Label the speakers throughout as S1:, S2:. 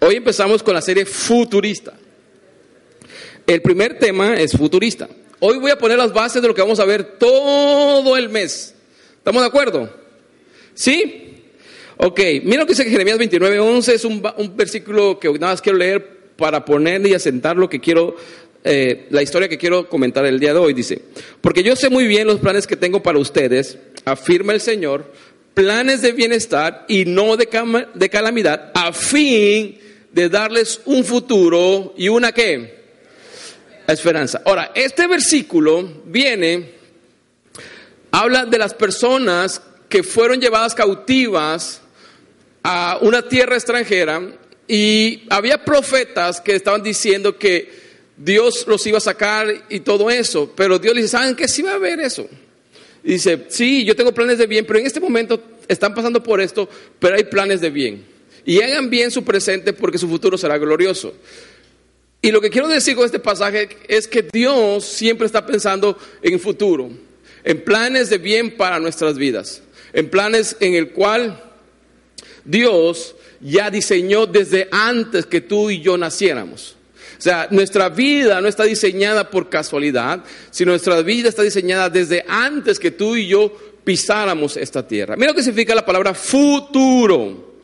S1: Hoy empezamos con la serie futurista. El primer tema es futurista. Hoy voy a poner las bases de lo que vamos a ver todo el mes. ¿Estamos de acuerdo? ¿Sí? Ok, mira lo que dice Jeremías 29, 11, es un, versículo que nada más quiero leer para poner y asentar lo que quiero, eh, la historia que quiero comentar el día de hoy. Dice, porque yo sé muy bien los planes que tengo para ustedes, afirma el Señor, planes de bienestar y no de, de calamidad, a fin de darles un futuro y una qué? Esperanza. Ahora, este versículo viene, habla de las personas que fueron llevadas cautivas a una tierra extranjera y había profetas que estaban diciendo que Dios los iba a sacar y todo eso, pero Dios les dice, ¿saben qué? Sí va a haber eso. Y dice, sí, yo tengo planes de bien, pero en este momento están pasando por esto, pero hay planes de bien. Y hagan bien su presente porque su futuro será glorioso. Y lo que quiero decir con este pasaje es que Dios siempre está pensando en futuro, en planes de bien para nuestras vidas, en planes en el cual Dios ya diseñó desde antes que tú y yo naciéramos. O sea, nuestra vida no está diseñada por casualidad, sino nuestra vida está diseñada desde antes que tú y yo pisáramos esta tierra. Mira lo que significa la palabra futuro.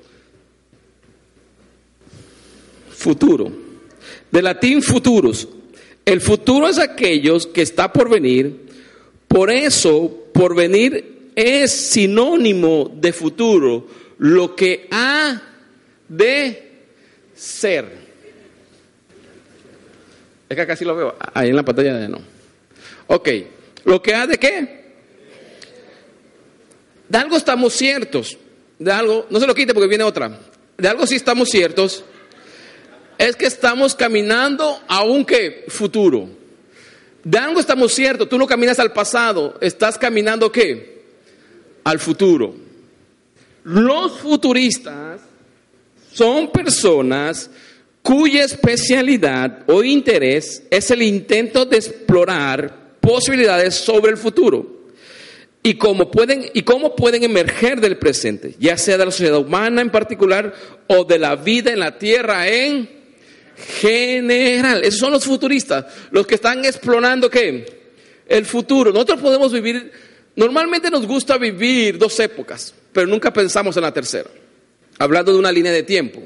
S1: Futuro. De latín futuros. El futuro es aquellos que está por venir. Por eso, por venir es sinónimo de futuro. Lo que ha de ser. Es que sí lo veo. Ahí en la pantalla de no. Ok. ¿Lo que ha de qué? De algo estamos ciertos. De algo, no se lo quite porque viene otra. De algo sí estamos ciertos. Es que estamos caminando a un? Futuro. De algo estamos ciertos. Tú no caminas al pasado. Estás caminando qué? Al futuro. Los futuristas son personas cuya especialidad o interés es el intento de explorar posibilidades sobre el futuro y cómo pueden y cómo pueden emerger del presente, ya sea de la sociedad humana en particular o de la vida en la tierra en general. Esos son los futuristas, los que están explorando qué? El futuro. Nosotros podemos vivir normalmente nos gusta vivir dos épocas, pero nunca pensamos en la tercera hablando de una línea de tiempo.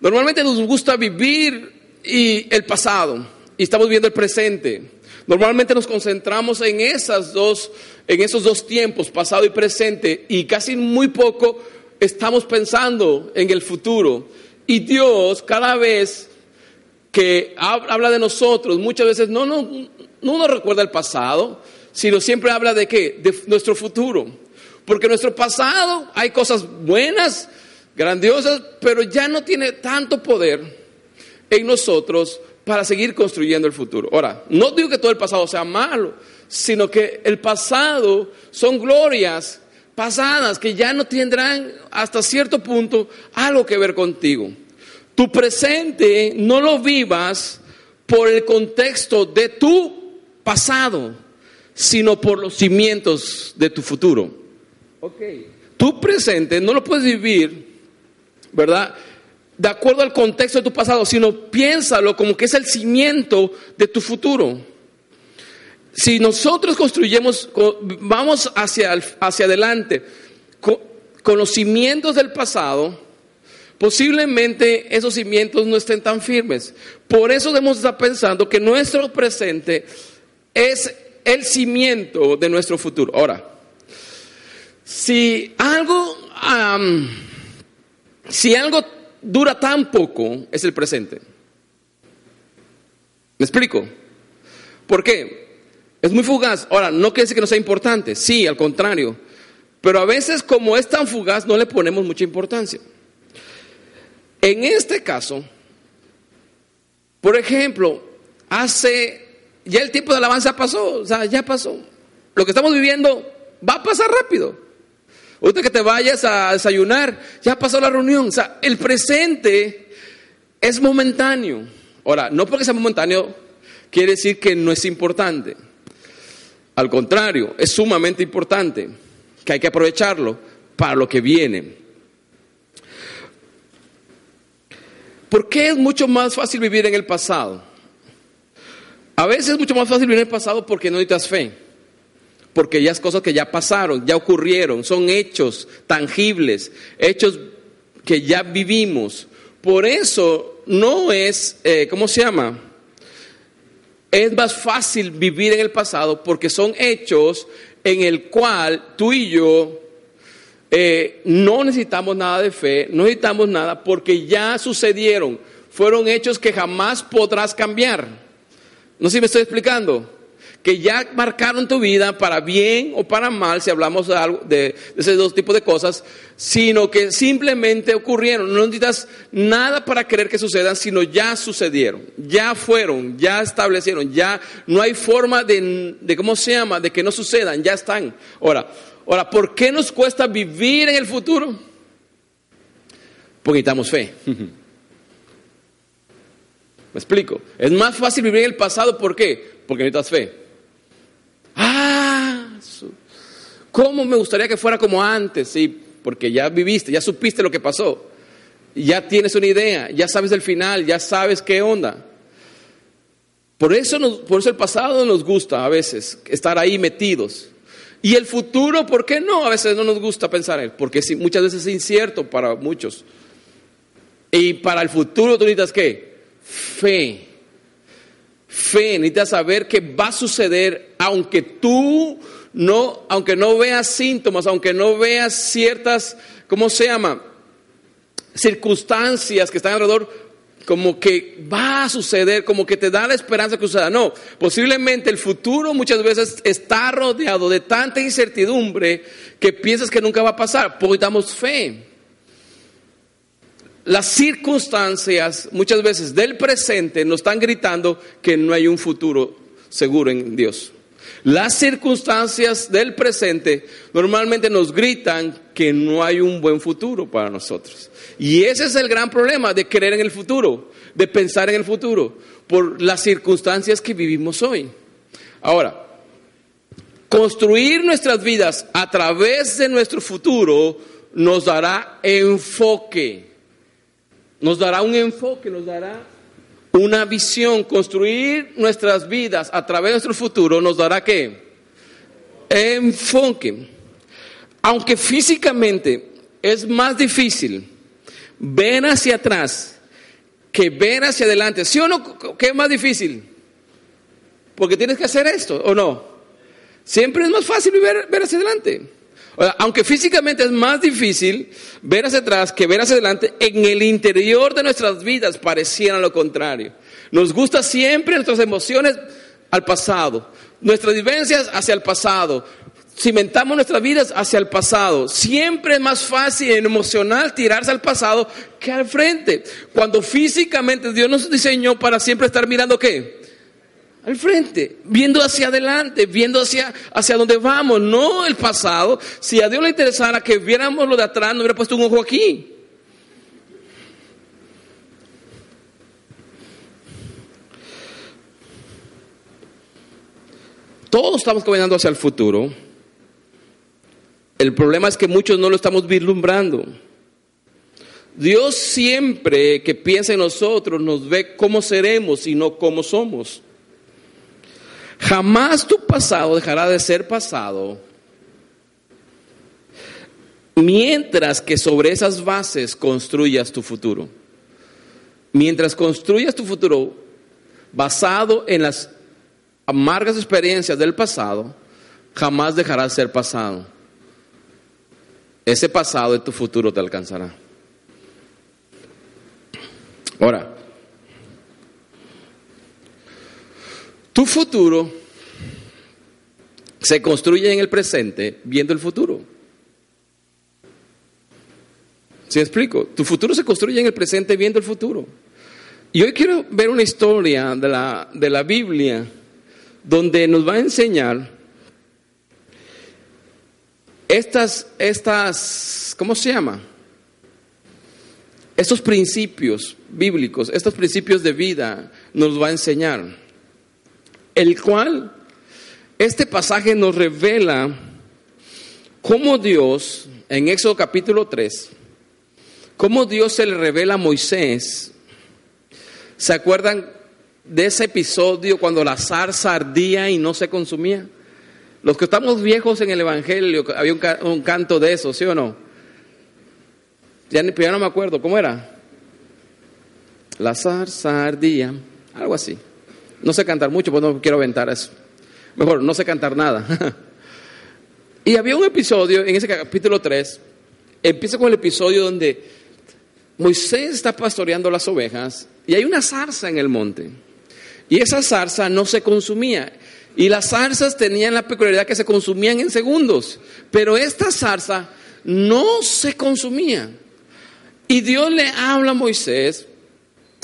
S1: Normalmente nos gusta vivir y el pasado y estamos viendo el presente. Normalmente nos concentramos en esas dos en esos dos tiempos, pasado y presente, y casi muy poco estamos pensando en el futuro. Y Dios cada vez que habla de nosotros, muchas veces no, no, no nos recuerda el pasado, sino siempre habla de qué? De nuestro futuro. Porque nuestro pasado hay cosas buenas, grandiosas, pero ya no tiene tanto poder en nosotros para seguir construyendo el futuro. Ahora, no digo que todo el pasado sea malo, sino que el pasado son glorias pasadas que ya no tendrán hasta cierto punto algo que ver contigo. Tu presente no lo vivas por el contexto de tu pasado, sino por los cimientos de tu futuro. Tu presente no lo puedes vivir ¿verdad? De acuerdo al contexto de tu pasado, sino piénsalo como que es el cimiento de tu futuro. Si nosotros construyemos, vamos hacia, hacia adelante con, con los cimientos del pasado, posiblemente esos cimientos no estén tan firmes. Por eso debemos estar pensando que nuestro presente es el cimiento de nuestro futuro. Ahora, si algo si algo dura tan poco, es el presente. ¿Me explico? ¿Por qué? Es muy fugaz. Ahora, no quiere decir que no sea importante, sí, al contrario. Pero a veces como es tan fugaz, no le ponemos mucha importancia. En este caso, por ejemplo, hace, ya el tiempo de alabanza pasó, o sea, ya pasó. Lo que estamos viviendo va a pasar rápido. Ahorita que te vayas a desayunar, ya pasó la reunión. O sea, el presente es momentáneo. Ahora, no porque sea momentáneo quiere decir que no es importante. Al contrario, es sumamente importante, que hay que aprovecharlo para lo que viene. ¿Por qué es mucho más fácil vivir en el pasado? A veces es mucho más fácil vivir en el pasado porque no necesitas fe. Porque ya es cosas que ya pasaron, ya ocurrieron, son hechos tangibles, hechos que ya vivimos. Por eso no es, eh, ¿cómo se llama? Es más fácil vivir en el pasado porque son hechos en el cual tú y yo eh, no necesitamos nada de fe, no necesitamos nada porque ya sucedieron, fueron hechos que jamás podrás cambiar. No sé si me estoy explicando. Que ya marcaron tu vida para bien o para mal, si hablamos de, algo, de, de esos dos tipos de cosas, sino que simplemente ocurrieron. No necesitas nada para querer que sucedan, sino ya sucedieron, ya fueron, ya establecieron, ya no hay forma de, de ¿cómo se llama?, de que no sucedan, ya están. Ahora, Ahora, ¿por qué nos cuesta vivir en el futuro? Porque necesitamos fe. ¿Me explico? Es más fácil vivir en el pasado, ¿por qué? Porque necesitas fe. Ah, ¿cómo me gustaría que fuera como antes? Sí, porque ya viviste, ya supiste lo que pasó. Ya tienes una idea, ya sabes el final, ya sabes qué onda. Por eso, por eso el pasado nos gusta a veces estar ahí metidos. Y el futuro, ¿por qué no? A veces no nos gusta pensar en él, porque muchas veces es incierto para muchos. Y para el futuro tú necesitas qué? Fe. Fe, necesitas saber que va a suceder aunque tú no, aunque no veas síntomas, aunque no veas ciertas, ¿cómo se llama? Circunstancias que están alrededor, como que va a suceder, como que te da la esperanza que suceda. No, posiblemente el futuro muchas veces está rodeado de tanta incertidumbre que piensas que nunca va a pasar, porque damos fe. Las circunstancias muchas veces del presente nos están gritando que no hay un futuro seguro en Dios. Las circunstancias del presente normalmente nos gritan que no hay un buen futuro para nosotros. Y ese es el gran problema de creer en el futuro, de pensar en el futuro, por las circunstancias que vivimos hoy. Ahora, construir nuestras vidas a través de nuestro futuro nos dará enfoque, nos dará un enfoque, nos dará una visión, construir nuestras vidas a través de nuestro futuro nos dará qué? Enfoque. Aunque físicamente es más difícil ver hacia atrás que ver hacia adelante. ¿Sí o no? ¿Qué es más difícil? Porque tienes que hacer esto, ¿o no? Siempre es más fácil ver, ver hacia adelante. Aunque físicamente es más difícil ver hacia atrás que ver hacia adelante, en el interior de nuestras vidas pareciera lo contrario. Nos gusta siempre nuestras emociones al pasado, nuestras vivencias hacia el pasado. Cimentamos nuestras vidas hacia el pasado. Siempre es más fácil en emocional tirarse al pasado que al frente. Cuando físicamente Dios nos diseñó para siempre estar mirando qué? Al frente, viendo hacia adelante, viendo hacia, hacia donde vamos, no el pasado. Si a Dios le interesara que viéramos lo de atrás, no hubiera puesto un ojo aquí. Todos estamos caminando hacia el futuro. El problema es que muchos no lo estamos vislumbrando. Dios siempre que piensa en nosotros nos ve cómo seremos y no cómo somos. Jamás tu pasado dejará de ser pasado mientras que sobre esas bases construyas tu futuro. Mientras construyas tu futuro basado en las amargas experiencias del pasado, jamás dejará de ser pasado. Ese pasado de tu futuro te alcanzará. Ahora, Tu futuro se construye en el presente viendo el futuro. ¿Sí explico? Tu futuro se construye en el presente viendo el futuro. Y hoy quiero ver una historia de la, de la Biblia donde nos va a enseñar estas, estas, ¿cómo se llama? Estos principios bíblicos, estos principios de vida nos va a enseñar el cual este pasaje nos revela cómo Dios, en Éxodo capítulo 3, cómo Dios se le revela a Moisés ¿Se acuerdan de ese episodio cuando la zarza ardía y no se consumía? Los que estamos viejos en el Evangelio, había un, canto de eso, ¿sí o no? Ya, ya no me acuerdo, ¿cómo era? La zarza ardía, algo así. No sé cantar mucho, pues no quiero aventar eso. Mejor, no sé cantar nada. y había un episodio en ese capítulo 3, empieza con el episodio donde Moisés está pastoreando las ovejas y hay una zarza en el monte. Y esa zarza no se consumía. Y las zarzas tenían la peculiaridad que se consumían en segundos. Pero esta zarza no se consumía. Y Dios le habla a Moisés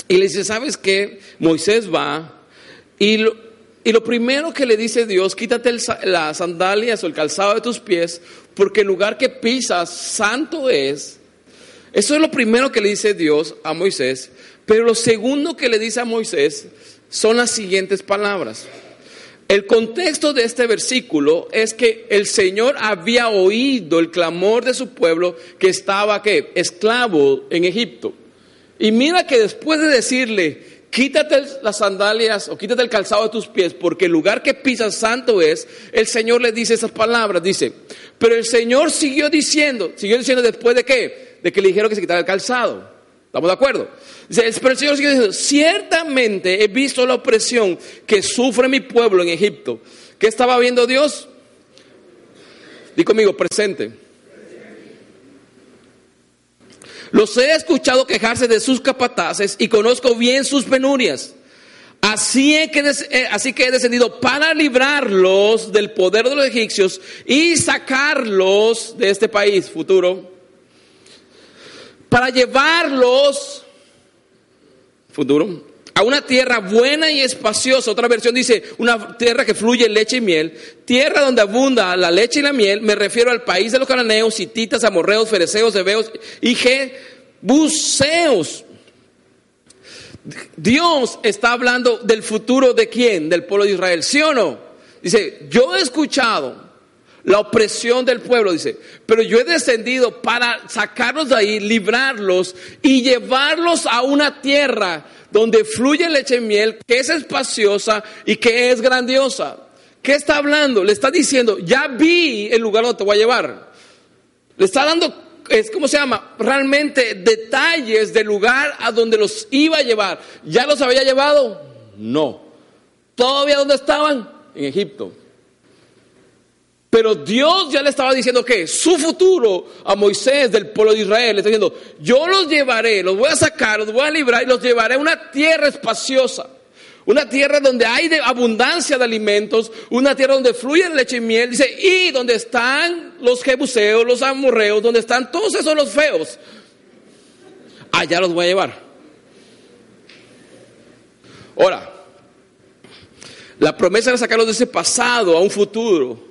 S1: y le dice, ¿sabes qué? Moisés va y lo, y lo primero que le dice Dios, quítate las sandalias o el calzado de tus pies, porque el lugar que pisas santo es. Eso es lo primero que le dice Dios a Moisés. Pero lo segundo que le dice a Moisés son las siguientes palabras. El contexto de este versículo es que el Señor había oído el clamor de su pueblo que estaba ¿qué? esclavo en Egipto. Y mira que después de decirle, quítate las sandalias o quítate el calzado de tus pies, porque el lugar que pisas santo es, el Señor le dice esas palabras, dice, pero el Señor siguió diciendo, siguió diciendo después de qué, de que le dijeron que se quitara el calzado. ¿Estamos de acuerdo? Dice, pero el Señor sigue diciendo, ciertamente he visto la opresión que sufre mi pueblo en Egipto. ¿Qué estaba viendo Dios? Di conmigo, presente. Los he escuchado quejarse de sus capataces y conozco bien sus penurias. Así, que, eh, así que he descendido para librarlos del poder de los egipcios y sacarlos de este país futuro para llevarlos, futuro, a una tierra buena y espaciosa. Otra versión dice, una tierra que fluye leche y miel, tierra donde abunda la leche y la miel. Me refiero al país de los cananeos, hititas, amorreos, fereceos, hebeos y jebuseos. Dios está hablando del futuro de quién? Del pueblo de Israel, ¿sí o no? Dice, yo he escuchado la opresión del pueblo, dice, pero yo he descendido para sacarlos de ahí, librarlos y llevarlos a una tierra donde fluye leche y miel, que es espaciosa y que es grandiosa. ¿Qué está hablando? Le está diciendo, ya vi el lugar donde te voy a llevar. Le está dando, es como se llama, realmente detalles del lugar a donde los iba a llevar. ¿Ya los había llevado? No. ¿Todavía dónde estaban? En Egipto. Pero Dios ya le estaba diciendo que su futuro a Moisés del pueblo de Israel, le está diciendo, yo los llevaré, los voy a sacar, los voy a librar y los llevaré a una tierra espaciosa. Una tierra donde hay de abundancia de alimentos, una tierra donde fluye leche y miel, dice, y donde están los jebuseos, los amorreos, donde están todos esos los feos. Allá los voy a llevar. Ahora, la promesa de sacarlos de ese pasado a un futuro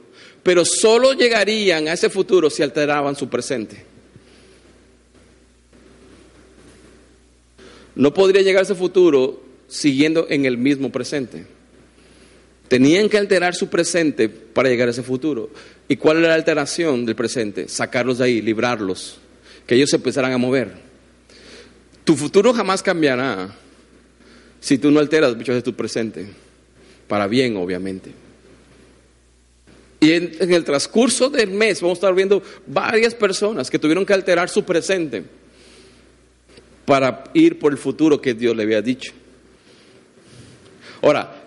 S1: pero solo llegarían a ese futuro si alteraban su presente. No podría llegar a ese futuro siguiendo en el mismo presente. Tenían que alterar su presente para llegar a ese futuro. ¿Y cuál era la alteración del presente? Sacarlos de ahí, librarlos, que ellos se empezaran a mover. Tu futuro jamás cambiará si tú no alteras muchas de tu presente, para bien obviamente. Y en, el transcurso del mes vamos a estar viendo varias personas que tuvieron que alterar su presente para ir por el futuro que Dios le había dicho. Ahora,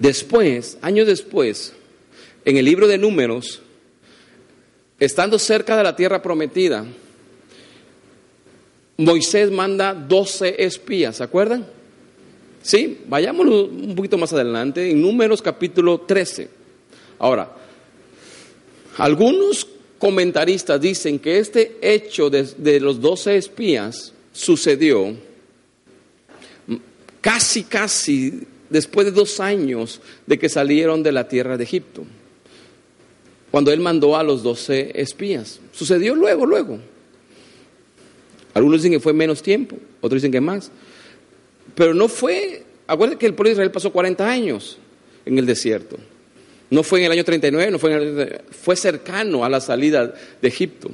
S1: después, años después, en el libro de números, estando cerca de la tierra prometida, Moisés manda 12 espías, ¿se acuerdan? Sí, vayamos un poquito más adelante, en Números capítulo 13. Ahora, algunos comentaristas dicen que este hecho de, los doce espías sucedió casi, casi después de dos años de que salieron de la tierra de Egipto, cuando él mandó a los doce espías. Sucedió luego, luego. Algunos dicen que fue menos tiempo, otros dicen que más. Pero no fue, acuérdense que el pueblo de Israel pasó 40 años en el desierto. No fue en el año 39, no fue, fue cercano a la salida de Egipto.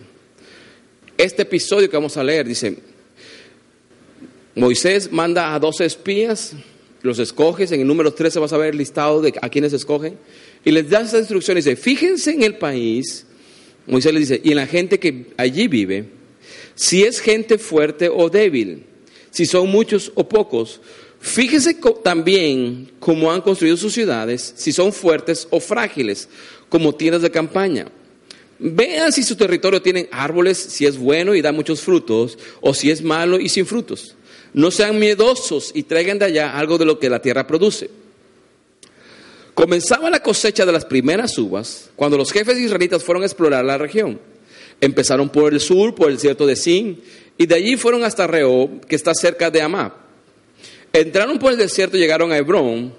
S1: Este episodio que vamos a leer dice, Moisés manda a 12 espías, los escoges, en el número 13 vas a ver el listado de a quienes escogen, y les da estas instrucciones, dice, fíjense en el país, Moisés les dice, y en la gente que allí vive, si es gente fuerte o débil, si son muchos o pocos, fíjense también cómo han construido sus ciudades, si son fuertes o frágiles, como tiendas de campaña. Vean si su territorio tiene árboles, si es bueno y da muchos frutos, o si es malo y sin frutos. No sean miedosos y traigan de allá algo de lo que la tierra produce. Comenzaba la cosecha de las primeras uvas cuando los jefes israelitas fueron a explorar la región. Empezaron por el sur, por el desierto de Sin, y de allí fueron hasta Rehob, que está cerca de Amá. Entraron por el desierto y llegaron a Hebrón.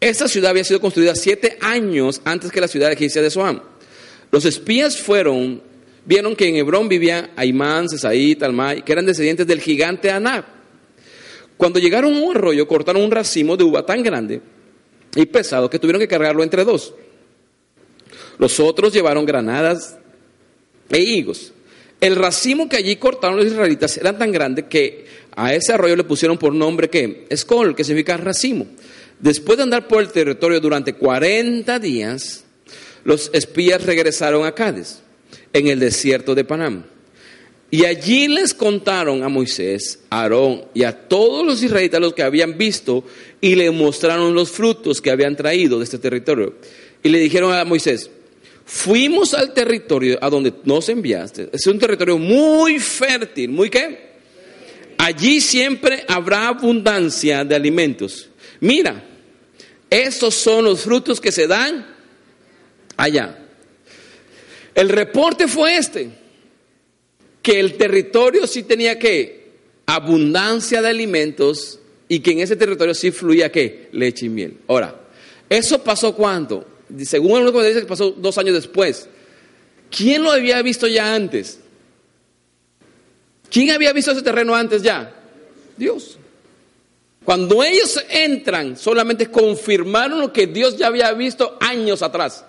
S1: Esta ciudad había sido construida siete años antes que la ciudad egipcia de Soam. Los espías fueron, vieron que en Hebrón vivía Aimán, Sesaí, Talmai, que eran descendientes del gigante Anab. Cuando llegaron a un arroyo, cortaron un racimo de uva tan grande y pesado que tuvieron que cargarlo entre dos. Los otros llevaron granadas e higos. El racimo que allí cortaron los israelitas era tan grande que a ese arroyo le pusieron por nombre que Escol, que significa racimo. Después de andar por el territorio durante 40 días, los espías regresaron a Cádiz, en el desierto de Panam. Y allí les contaron a Moisés, a Aarón y a todos los israelitas los que habían visto y le mostraron los frutos que habían traído de este territorio. Y le dijeron a Moisés, fuimos al territorio a donde nos enviaste. Es un territorio muy fértil, muy qué? Allí siempre habrá abundancia de alimentos. Mira, estos son los frutos que se dan allá. El reporte fue este, que el territorio sí tenía que abundancia de alimentos y que en ese territorio sí fluía que leche y miel. Ahora, ¿eso pasó cuándo? Según algunos dice que pasó dos años después. ¿Quién lo había visto ya antes? ¿Quién había visto ese terreno antes ya? Dios. Cuando ellos entran, solamente confirmaron lo que Dios ya había visto años atrás.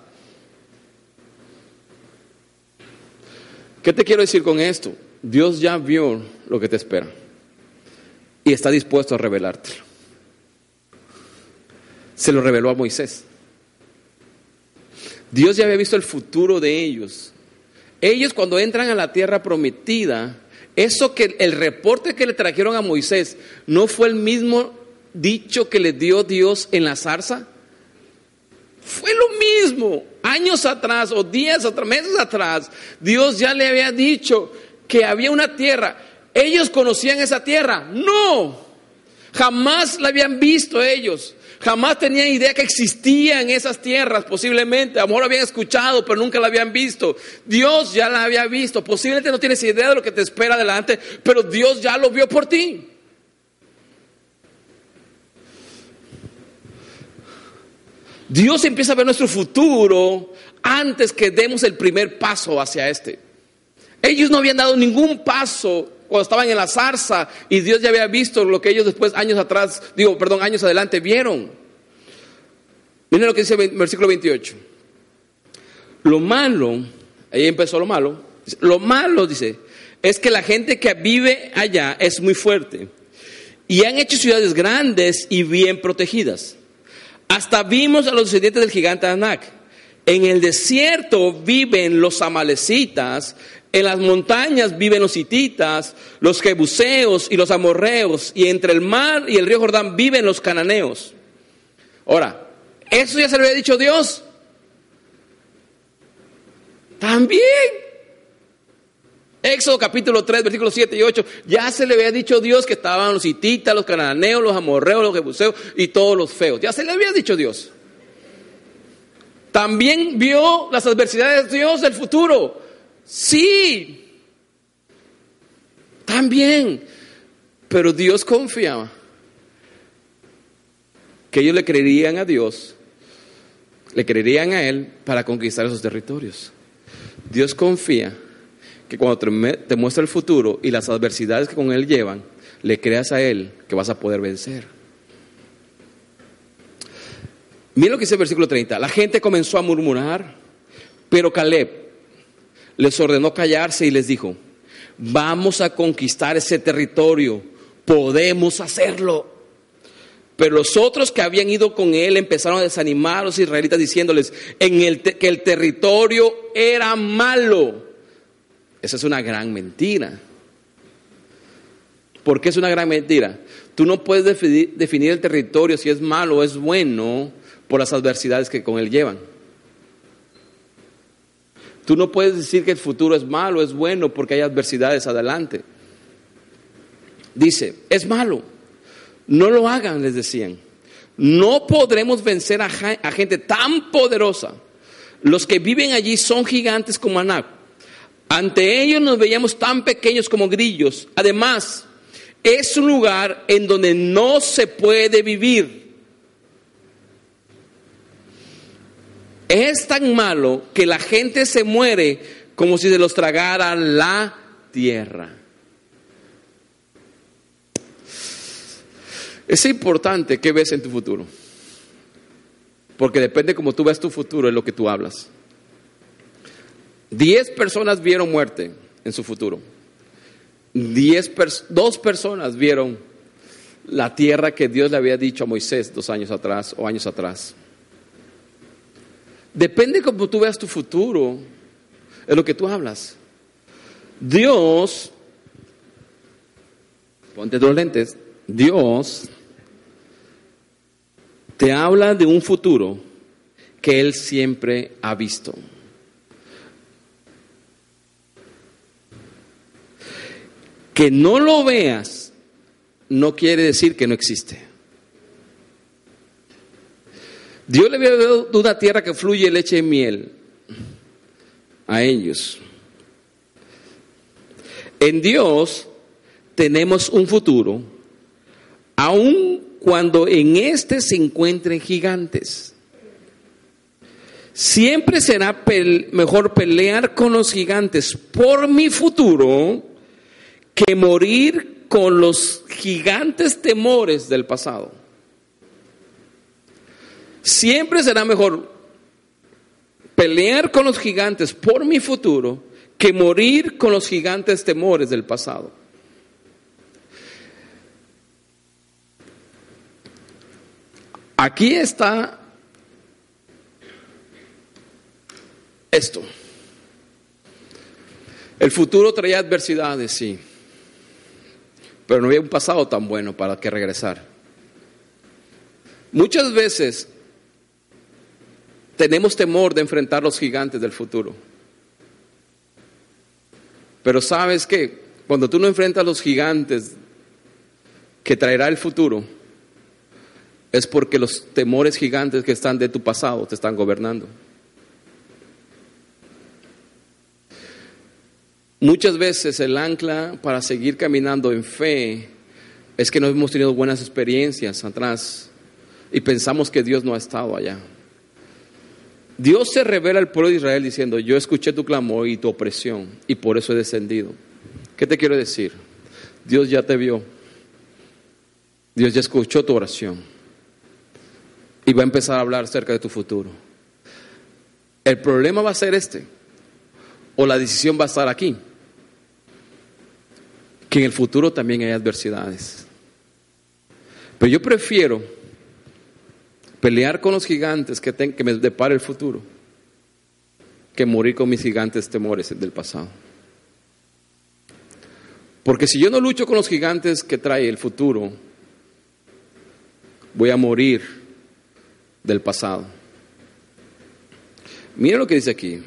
S1: ¿Qué te quiero decir con esto? Dios ya vio lo que te espera y está dispuesto a revelártelo. Se lo reveló a Moisés. Dios ya había visto el futuro de ellos. Ellos cuando entran a la tierra prometida, eso que el reporte que le trajeron a Moisés no fue el mismo dicho que le dio Dios en la zarza. Fue lo mismo. Años atrás o días o meses atrás, Dios ya le había dicho que había una tierra. ¿Ellos conocían esa tierra? No. Jamás la habían visto ellos. Jamás tenían idea que existían esas tierras, posiblemente. A lo mejor habían escuchado, pero nunca la habían visto. Dios ya la había visto. Posiblemente no tienes idea de lo que te espera adelante, pero Dios ya lo vio por ti. Dios empieza a ver nuestro futuro antes que demos el primer paso hacia este. Ellos no habían dado ningún paso cuando estaban en la zarza y Dios ya había visto lo que ellos después, años atrás, digo, perdón, años adelante vieron. Miren lo que dice el versículo 28. Lo malo, ahí empezó lo malo, lo malo, dice, es que la gente que vive allá es muy fuerte y han hecho ciudades grandes y bien protegidas. Hasta vimos a los descendientes del gigante Anak. En el desierto viven los amalecitas, en las montañas viven los hititas, los jebuseos y los amorreos, y entre el mar y el río Jordán viven los cananeos. Ahora, ¿eso ya se lo había dicho Dios? También. Éxodo capítulo 3, versículos 7 y 8, ya se le había dicho Dios que estaban los hititas, los cananeos, los amorreos, los jebuseos y todos los feos. Ya se le había dicho Dios. También vio las adversidades de Dios del futuro. Sí. También. Pero Dios confiaba que ellos le creerían a Dios, le creerían a Él para conquistar esos territorios. Dios confía que cuando te, muestra el futuro y las adversidades que con Él llevan, le creas a Él que vas a poder vencer. Mira lo que dice el versículo 30. La gente comenzó a murmurar, pero Caleb les ordenó callarse y les dijo, vamos a conquistar ese territorio, podemos hacerlo. Pero los otros que habían ido con él empezaron a desanimar a los israelitas diciéndoles en el que el territorio era malo. Esa es una gran mentira. ¿Por qué es una gran mentira? Tú no puedes definir, definir el territorio si es malo o es bueno por las adversidades que con él llevan. Tú no puedes decir que el futuro es malo, es bueno porque hay adversidades adelante. Dice, es malo no lo hagan, les decían. No podremos vencer a, gente tan poderosa. Los que viven allí son gigantes como Anac. Ante ellos nos veíamos tan pequeños como grillos. Además, es un lugar en donde no se puede vivir. Es tan malo que la gente se muere como si se los tragara la tierra. Es importante qué ves en tu futuro. Porque depende cómo tú ves tu futuro, es lo que tú hablas. Diez personas vieron muerte en su futuro. Diez dos personas vieron la tierra que Dios le había dicho a Moisés dos años atrás o años atrás. Depende cómo tú veas tu futuro, es lo que tú hablas. Dios, ponte dos lentes, Dios te habla de un futuro que Él siempre ha visto. Que no lo veas no quiere decir que no existe. Dios le había dado una tierra que fluye leche y miel a ellos. En Dios tenemos un futuro, aún cuando en éste se encuentren gigantes. Siempre será mejor pelear con los gigantes por mi futuro que morir con los gigantes temores del pasado. Siempre será mejor pelear con los gigantes por mi futuro que morir con los gigantes temores del pasado. Aquí está esto. El futuro traía adversidades, sí, pero no había un pasado tan bueno para que regresar. Muchas veces tenemos temor de enfrentar los gigantes del futuro. Pero sabes que cuando tú no enfrentas los gigantes que traerá el futuro, es porque los temores gigantes que están de tu pasado te están gobernando. Muchas veces el ancla para seguir caminando en fe es que no hemos tenido buenas experiencias atrás y pensamos que Dios no ha estado allá. Dios se revela al pueblo de Israel diciendo, yo escuché tu clamor y tu opresión y por eso he descendido. ¿Qué te quiero decir? Dios ya te vio. Dios ya escuchó tu oración y va a empezar a hablar acerca de tu futuro. El problema va a ser este, o la decisión va a estar aquí, que en el futuro también hay adversidades. Pero yo prefiero pelear con los gigantes que, que me depare el futuro que morir con mis gigantes temores del pasado. Porque si yo no lucho con los gigantes que trae el futuro, voy a morir del pasado. Mira lo que dice aquí.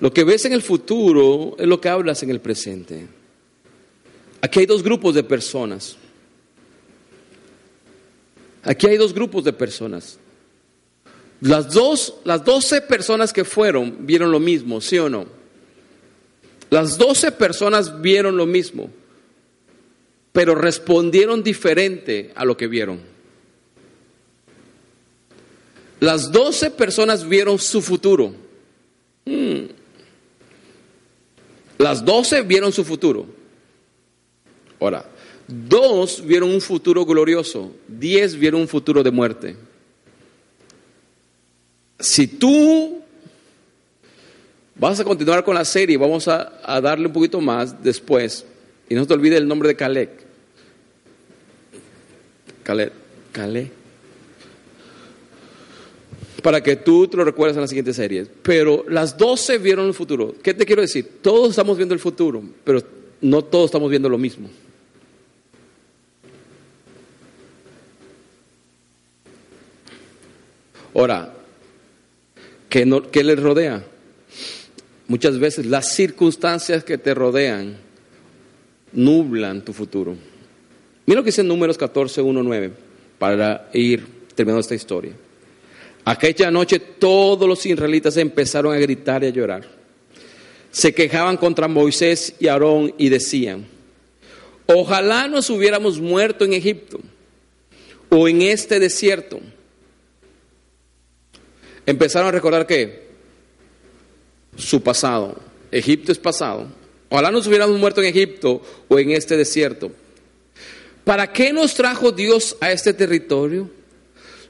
S1: Lo que ves en el futuro es lo que hablas en el presente. Aquí hay dos grupos de personas. Aquí hay dos grupos de personas. Las dos, las doce personas que fueron vieron lo mismo, ¿sí o no? Las doce personas vieron lo mismo, pero respondieron diferente a lo que vieron. Las doce personas vieron su futuro. Hmm. Las doce vieron su futuro. Ahora, dos vieron un futuro glorioso, diez vieron un futuro de muerte. Si tú vas a continuar con la serie, vamos a, darle un poquito más después, y no te olvides el nombre de Caleb. Caleb. Caleb. Para que tú te lo recuerdes en la siguiente serie. Pero las doce vieron el futuro. ¿Qué te quiero decir? Todos estamos viendo el futuro, pero no todos estamos viendo lo mismo. Ahora, ¿qué, no, ¿qué les rodea? Muchas veces las circunstancias que te rodean nublan tu futuro. Mira lo que dice Números 14, 1, 9, para ir terminando esta historia. Aquella noche todos los israelitas empezaron a gritar y a llorar. Se quejaban contra Moisés y Aarón y decían, ojalá nos hubiéramos muerto en Egipto o en este desierto. Empezaron a recordar que su pasado, Egipto es pasado, ojalá nos hubiéramos muerto en Egipto o en este desierto. ¿Para qué nos trajo Dios a este territorio?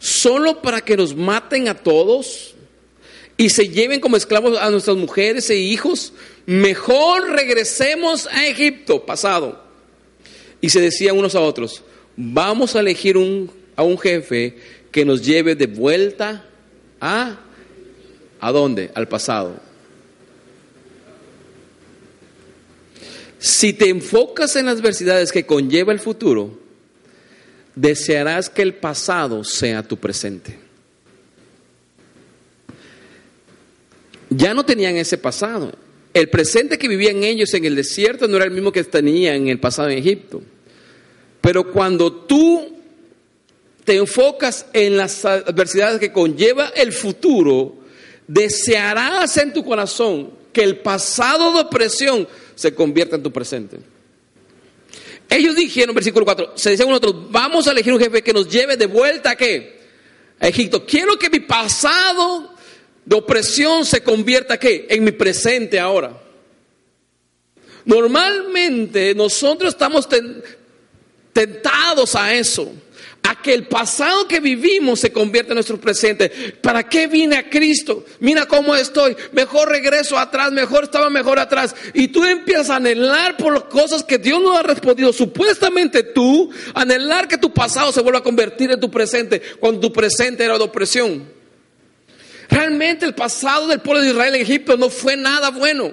S1: ¿Solo para que nos maten a todos y se lleven como esclavos a nuestras mujeres e hijos? Mejor regresemos a Egipto, pasado. Y se decían unos a otros, vamos a elegir un, a un jefe que nos lleve de vuelta a... ¿A dónde? Al pasado. Si te enfocas en las adversidades que conlleva el futuro, desearás que el pasado sea tu presente. Ya no tenían ese pasado. El presente que vivían ellos en el desierto no era el mismo que tenían en el pasado en Egipto. Pero cuando tú te enfocas en las adversidades que conlleva el futuro, desearás en tu corazón que el pasado de opresión se convierta en tu presente. Ellos dijeron, versículo 4, se decían uno otro, vamos a elegir un jefe que nos lleve de vuelta a qué? A Egipto. Quiero que mi pasado de opresión se convierta qué? En mi presente ahora. Normalmente nosotros estamos tentados a eso a que el pasado que vivimos se convierta en nuestro presente. ¿Para qué vine a Cristo? Mira cómo estoy. Mejor regreso atrás, mejor estaba mejor atrás. Y tú empiezas a anhelar por las cosas que Dios no ha respondido. Supuestamente tú, anhelar que tu pasado se vuelva a convertir en tu presente, cuando tu presente era de opresión. Realmente el pasado del pueblo de Israel en Egipto no fue nada bueno.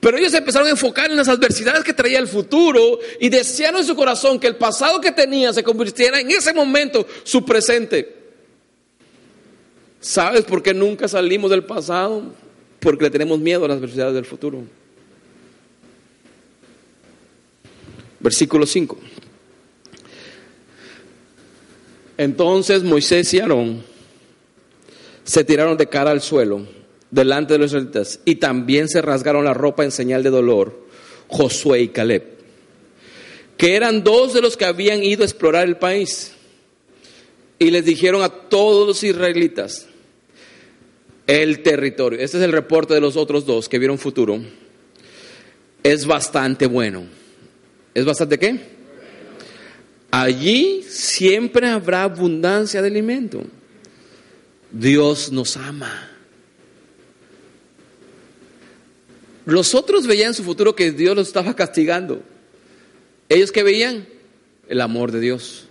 S1: Pero ellos empezaron a enfocar en las adversidades que traía el futuro y desearon en su corazón que el pasado que tenía se convirtiera en ese momento su presente. ¿Sabes por qué nunca salimos del pasado? Porque le tenemos miedo a las adversidades del futuro. Versículo 5. Entonces Moisés y Aarón se tiraron de cara al suelo delante de los israelitas y también se rasgaron la ropa en señal de dolor Josué y Caleb, que eran dos de los que habían ido a explorar el país. Y les dijeron a todos los israelitas el territorio. Este es el reporte de los otros dos que vieron futuro. Es bastante bueno. ¿Es bastante qué? Allí siempre habrá abundancia de alimento. Dios nos ama. Los otros veían en su futuro que Dios los estaba castigando. ¿Ellos que veían? El amor de Dios.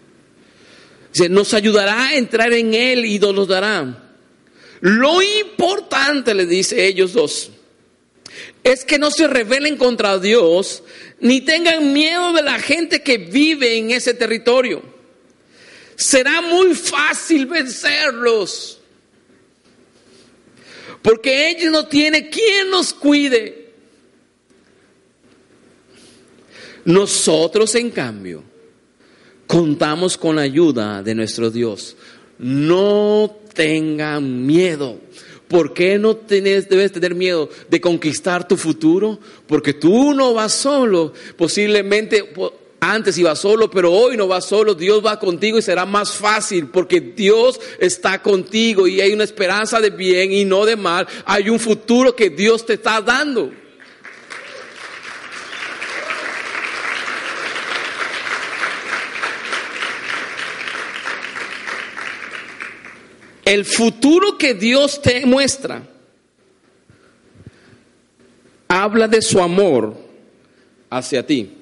S1: Nos ayudará a entrar en Él y nos dará. Lo importante, le dice ellos dos, es que no se rebelen contra Dios ni tengan miedo de la gente que vive en ese territorio. Será muy fácil vencerlos. Porque ellos no tienen quien nos cuide. Nosotros, en cambio, contamos con la ayuda de nuestro Dios. No tengan miedo. ¿Por qué no tenés, debes tener miedo de conquistar tu futuro? Porque tú no vas solo. Posiblemente antes ibas solo, pero hoy no vas solo. Dios va contigo y será más fácil porque Dios está contigo y hay una esperanza de bien y no de mal. Hay un futuro que Dios te está dando. El futuro que Dios te muestra habla de su amor hacia ti.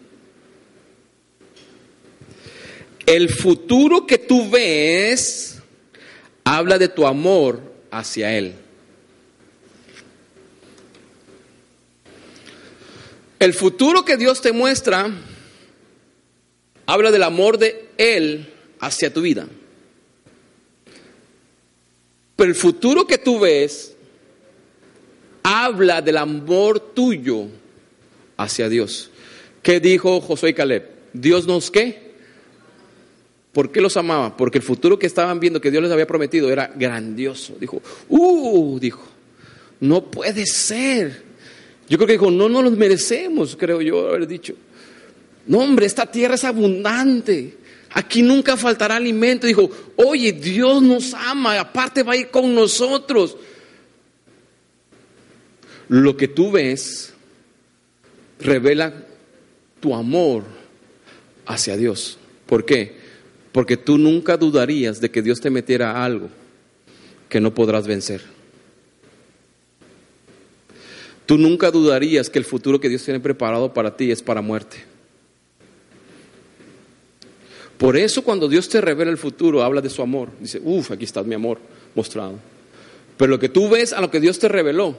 S1: El futuro que tú ves habla de tu amor hacia Él. El futuro que Dios te muestra habla del amor de Él hacia tu vida. Pero el futuro que tú ves habla del amor tuyo hacia Dios. ¿Qué dijo Josué y Caleb? ¿Dios nos qué? ¿Por qué los amaba? Porque el futuro que estaban viendo que Dios les había prometido era grandioso. Dijo, uh, dijo, no puede ser. Yo creo que dijo, no nos los merecemos, creo yo haber dicho. No, hombre, esta tierra es abundante. Aquí nunca faltará alimento. Dijo, oye, Dios nos ama, aparte va a ir con nosotros. Lo que tú ves revela tu amor hacia Dios. ¿Por qué? Porque tú nunca dudarías de que Dios te metiera algo que no podrás vencer. Tú nunca dudarías que el futuro que Dios tiene preparado para ti es para muerte. Por eso cuando Dios te revela el futuro, habla de su amor. Dice, uff, aquí está mi amor mostrado. Pero lo que tú ves a lo que Dios te reveló,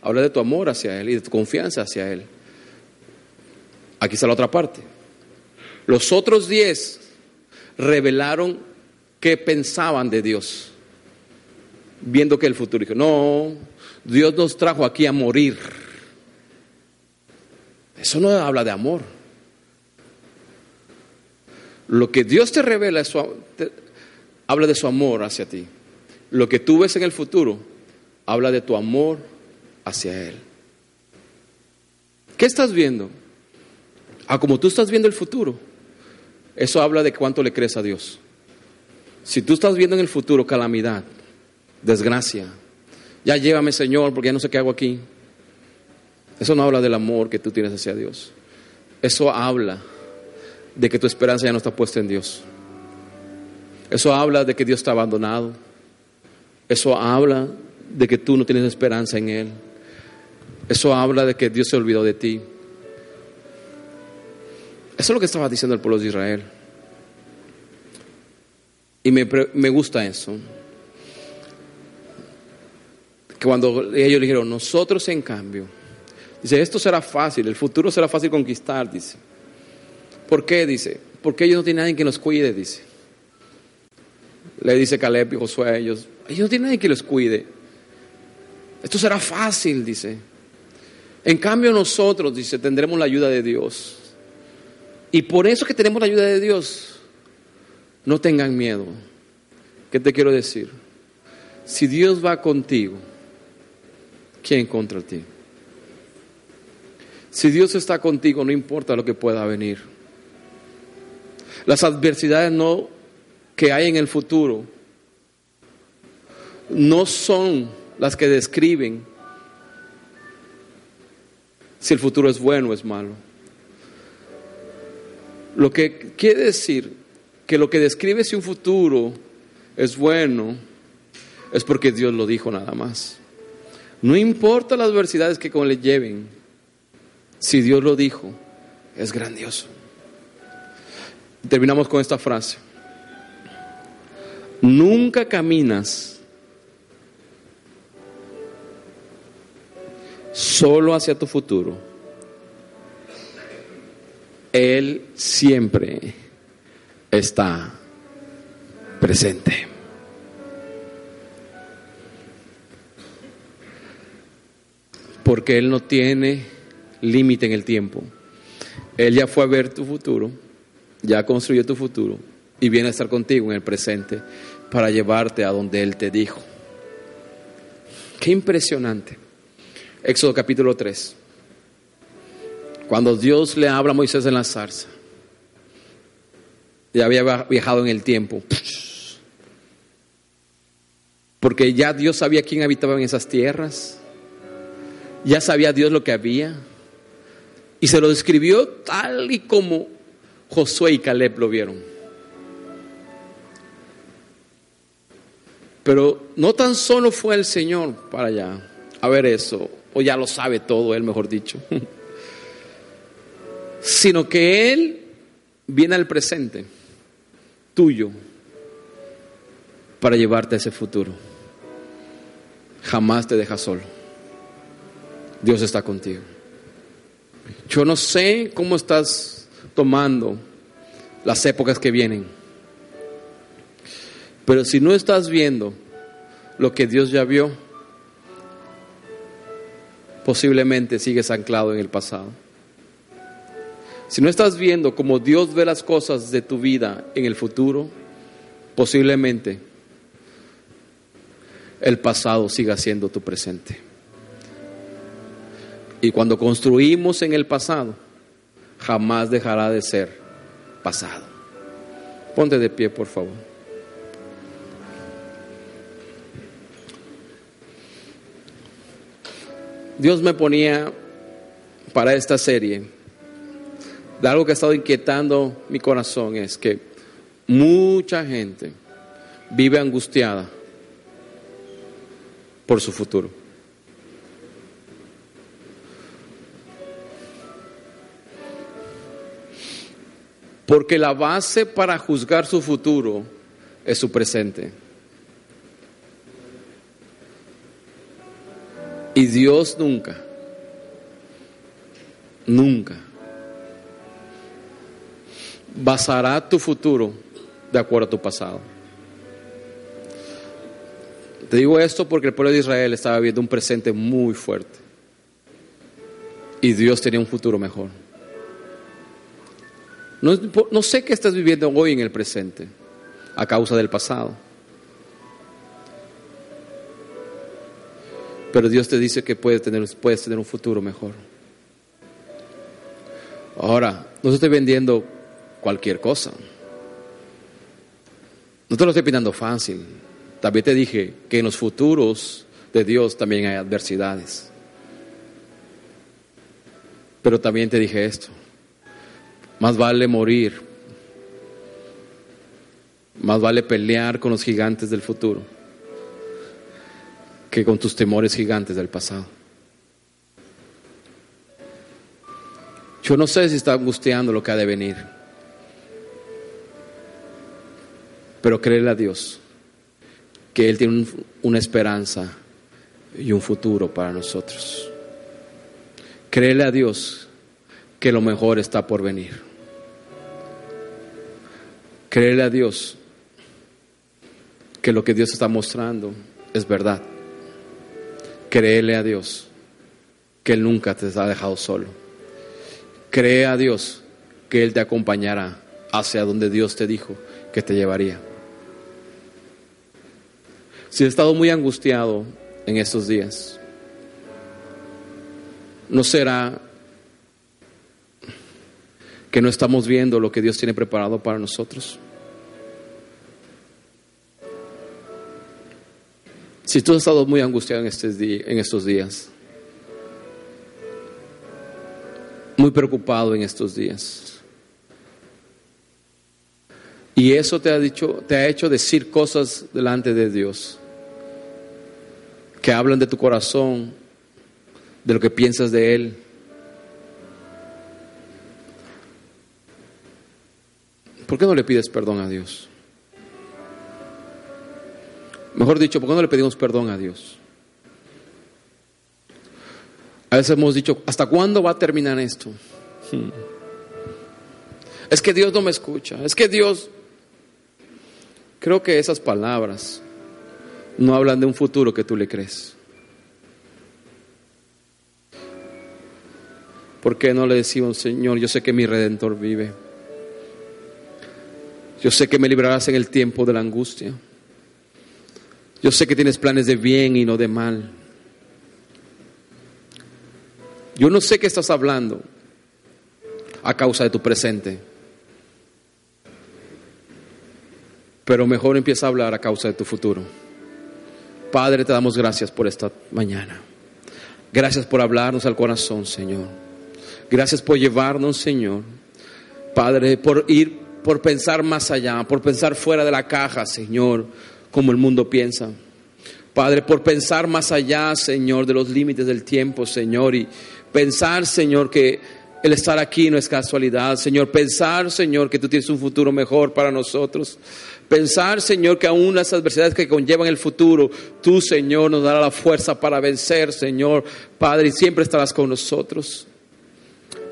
S1: habla de tu amor hacia Él y de tu confianza hacia Él. Aquí está la otra parte. Los otros diez revelaron qué pensaban de Dios, viendo que el futuro dijo, no, Dios nos trajo aquí a morir. Eso no habla de amor. Lo que Dios te revela habla de su amor hacia ti. Lo que tú ves en el futuro habla de tu amor hacia Él. ¿Qué estás viendo? Ah, como tú estás viendo el futuro, eso habla de cuánto le crees a Dios. Si tú estás viendo en el futuro calamidad, desgracia, ya llévame Señor porque ya no sé qué hago aquí. Eso no habla del amor que tú tienes hacia Dios. Eso habla de que tu esperanza ya no está puesta en Dios. Eso habla de que Dios está abandonado. Eso habla de que tú no tienes esperanza en Él. Eso habla de que Dios se olvidó de ti. Eso es lo que estaba diciendo el pueblo de Israel. Y me, me gusta eso cuando ellos dijeron, nosotros en cambio, dice, esto será fácil, el futuro será fácil conquistar, dice. ¿Por qué? Dice, porque ellos no tienen nadie que nos cuide, dice. Le dice Caleb y Josué a ellos, ellos no tienen nadie que los cuide. Esto será fácil, dice. En cambio nosotros, dice, tendremos la ayuda de Dios. Y por eso que tenemos la ayuda de Dios, no tengan miedo. ¿Qué te quiero decir? Si Dios va contigo, ¿quién contra ti? Si Dios está contigo, no importa lo que pueda venir. Las adversidades no que hay en el futuro no son las que describen si el futuro es bueno o es malo. Lo que quiere decir que lo que describe si un futuro es bueno es porque Dios lo dijo nada más. No importa las adversidades que con le lleven, si Dios lo dijo, es grandioso. Terminamos con esta frase. Nunca caminas solo hacia tu futuro. Él siempre está presente. porque Él no tiene límite en el tiempo. Él ya fue a ver tu futuro, ya construyó tu futuro y viene a estar contigo en el presente para llevarte a donde Él te dijo. Qué impresionante. Éxodo capítulo 3. Cuando Dios le habla a Moisés en la zarza, ya había viajado en el tiempo. Porque ya Dios sabía quién habitaba en esas tierras ya sabía Dios lo que había. Y se lo describió tal y como Josué y Caleb lo vieron. Pero no tan solo fue el Señor para allá a ver eso, o ya lo sabe todo, él mejor dicho, sino que Él viene al presente tuyo para llevarte a ese futuro. Jamás te deja solo. Dios está contigo. Yo no sé cómo estás tomando las épocas que vienen, pero si no estás viendo lo que Dios ya vio, posiblemente sigues anclado en el pasado. Si no estás viendo cómo Dios ve las cosas de tu vida en el futuro, posiblemente el pasado siga siendo tu presente. Y cuando construimos en el pasado, jamás dejará de ser pasado. Ponte de pie, por favor. Dios me ponía para esta serie, de algo que ha estado inquietando mi corazón, es que mucha gente vive angustiada por su futuro. Porque la base para juzgar su futuro es su presente. Y Dios nunca, nunca basará tu futuro de acuerdo a tu pasado. Te digo esto porque el pueblo de Israel estaba viviendo un presente muy fuerte. Y Dios tenía un futuro mejor. No, sé qué estás viviendo hoy en el presente a causa del pasado. Pero Dios te dice que puedes tener, puedes tener un futuro mejor. Ahora, no te estoy vendiendo cualquier cosa. No te lo estoy pidiendo fácil. También te dije que en los futuros de Dios también hay adversidades. Pero también te dije esto. Más vale morir. Más vale pelear con los gigantes del futuro que con tus temores gigantes del pasado. Yo no sé si está angustiando lo que ha de venir, pero créele a Dios que Él tiene una esperanza y un futuro para nosotros. Créele a Dios que lo mejor está por venir. Créele a Dios que lo que Dios está mostrando es verdad. Créele a Dios que Él nunca te ha dejado solo. Cree a Dios que Él te acompañará hacia donde Dios te dijo que te llevaría. Si has estado muy angustiado en estos días, no será que no estamos viendo lo que Dios tiene preparado para nosotros. Si tú has estado muy angustiado en, este en estos días, muy preocupado en estos días, y eso te ha dicho, te ha hecho decir cosas delante de Dios que hablan de tu corazón, de lo que piensas de Él. ¿Por qué no le pides perdón a Dios? Mejor dicho, ¿por qué no le pedimos perdón a Dios? A veces hemos dicho, ¿hasta cuándo va a terminar esto? Hmm. Es que Dios no me escucha, es que Dios... Creo que esas palabras no hablan de un futuro que tú le crees. ¿Por qué no le decimos, Señor, yo sé que mi redentor vive? Yo sé que me librarás en el tiempo de la angustia. Yo sé que tienes planes de bien y no de mal. Yo no sé qué estás hablando a causa de tu presente. Pero mejor empieza a hablar a causa de tu futuro. Padre, te damos gracias por esta mañana. Gracias por hablarnos al corazón, Señor. Gracias por llevarnos, Señor. Padre, por ir por pensar más allá, por pensar fuera de la caja, Señor, como el mundo piensa. Padre, por pensar más allá, Señor, de los límites del tiempo, Señor, y pensar, Señor, que El estar aquí no es casualidad, Señor. Pensar, Señor, que tú tienes un futuro mejor para nosotros. Pensar, Señor, que aún las adversidades que conllevan el futuro, tú, Señor, nos dará la fuerza para vencer, Señor. Padre, y siempre estarás con nosotros.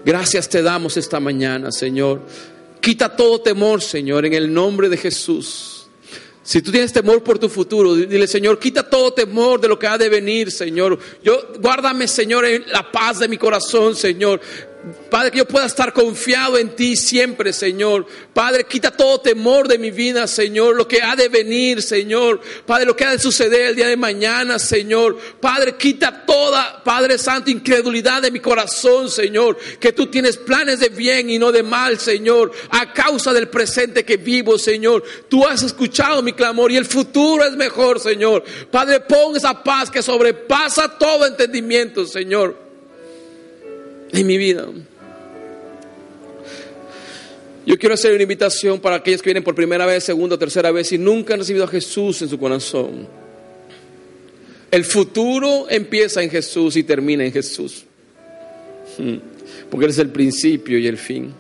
S1: Gracias te damos esta mañana, Señor. Quita todo temor, Señor, en el nombre de Jesús. Si tú tienes temor por tu futuro, dile, Señor, quita todo temor de lo que ha de venir, Señor. Yo, guárdame, Señor, en la paz de mi corazón, Señor. Padre, que yo pueda estar confiado en ti siempre, Señor. Padre, quita todo temor de mi vida, Señor. Lo que ha de venir, Señor. Padre, lo que ha de suceder el día de mañana, Señor. Padre, quita toda, Padre Santo, incredulidad de mi corazón, Señor. Que tú tienes planes de bien y no de mal, Señor. A causa del presente que vivo, Señor. Tú has escuchado mi clamor y el futuro es mejor, Señor. Padre, pon esa paz que sobrepasa todo entendimiento, Señor en mi vida. Yo quiero hacer una invitación para aquellos que vienen por primera vez, segunda tercera vez y nunca han recibido a Jesús en su corazón. El futuro empieza en Jesús y termina en Jesús. Hmm. Porque Él es el principio y el fin.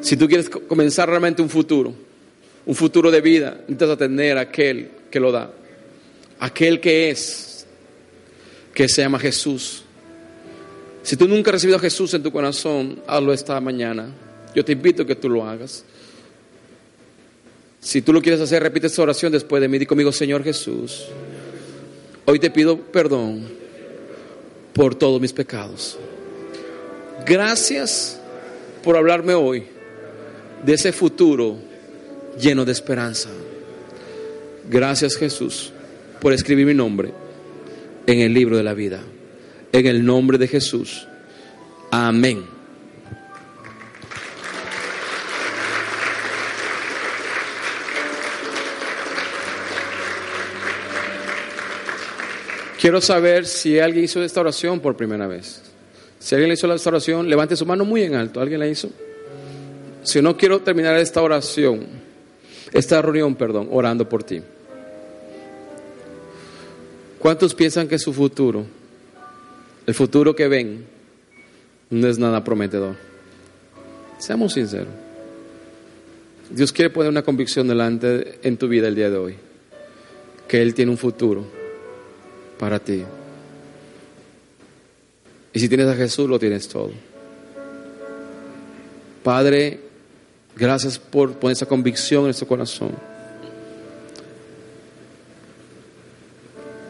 S1: Si tú quieres comenzar realmente un futuro, un futuro de vida, necesitas atender a aquel que lo da. Aquel que es, que se llama Jesús. Si tú nunca has recibido a Jesús en tu corazón, hazlo esta mañana. Yo te invito a que tú lo hagas. Si tú lo quieres hacer, repite esta oración después de mí. Di conmigo, Señor Jesús, hoy te pido perdón por todos mis pecados. Gracias por hablarme hoy de ese futuro lleno de esperanza. Gracias Jesús por escribir mi nombre en el libro de la vida en el nombre de Jesús. Amén. Quiero saber si alguien hizo esta oración por primera vez. Si alguien le hizo esta oración, levante su mano muy en alto. ¿Alguien la hizo? Si no, quiero terminar esta oración, esta reunión, perdón, orando por ti. ¿Cuántos piensan que su futuro el futuro que ven no es nada prometedor. Seamos sinceros. Dios quiere poner una convicción delante en tu vida el día de hoy, que Él tiene un futuro para ti. Y si tienes a Jesús, lo tienes todo. Padre, gracias por poner esa convicción en nuestro corazón.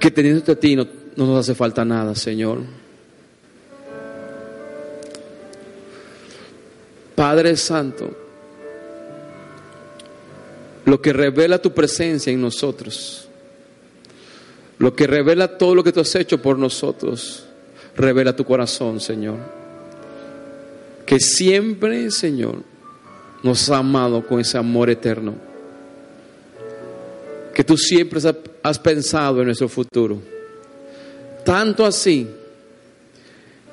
S1: Que teniendo a ti no, no nos hace falta nada, Señor. Padre Santo, lo que revela tu presencia en nosotros, lo que revela todo lo que tú has hecho por nosotros, revela tu corazón, Señor. Que siempre, Señor, nos has amado con ese amor eterno. Que tú siempre has pensado en nuestro futuro. Tanto así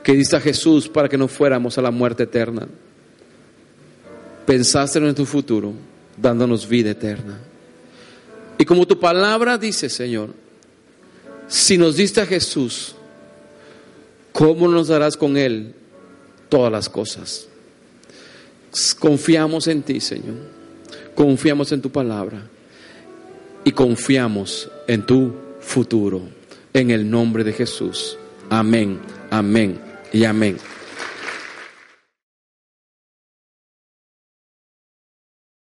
S1: que diste a Jesús para que no fuéramos a la muerte eterna pensaste en tu futuro, dándonos vida eterna. Y como tu palabra dice, Señor, si nos diste a Jesús, ¿cómo nos darás con Él todas las cosas? Confiamos en ti, Señor. Confiamos en tu palabra. Y confiamos en tu futuro. En el nombre de Jesús. Amén, amén y amén.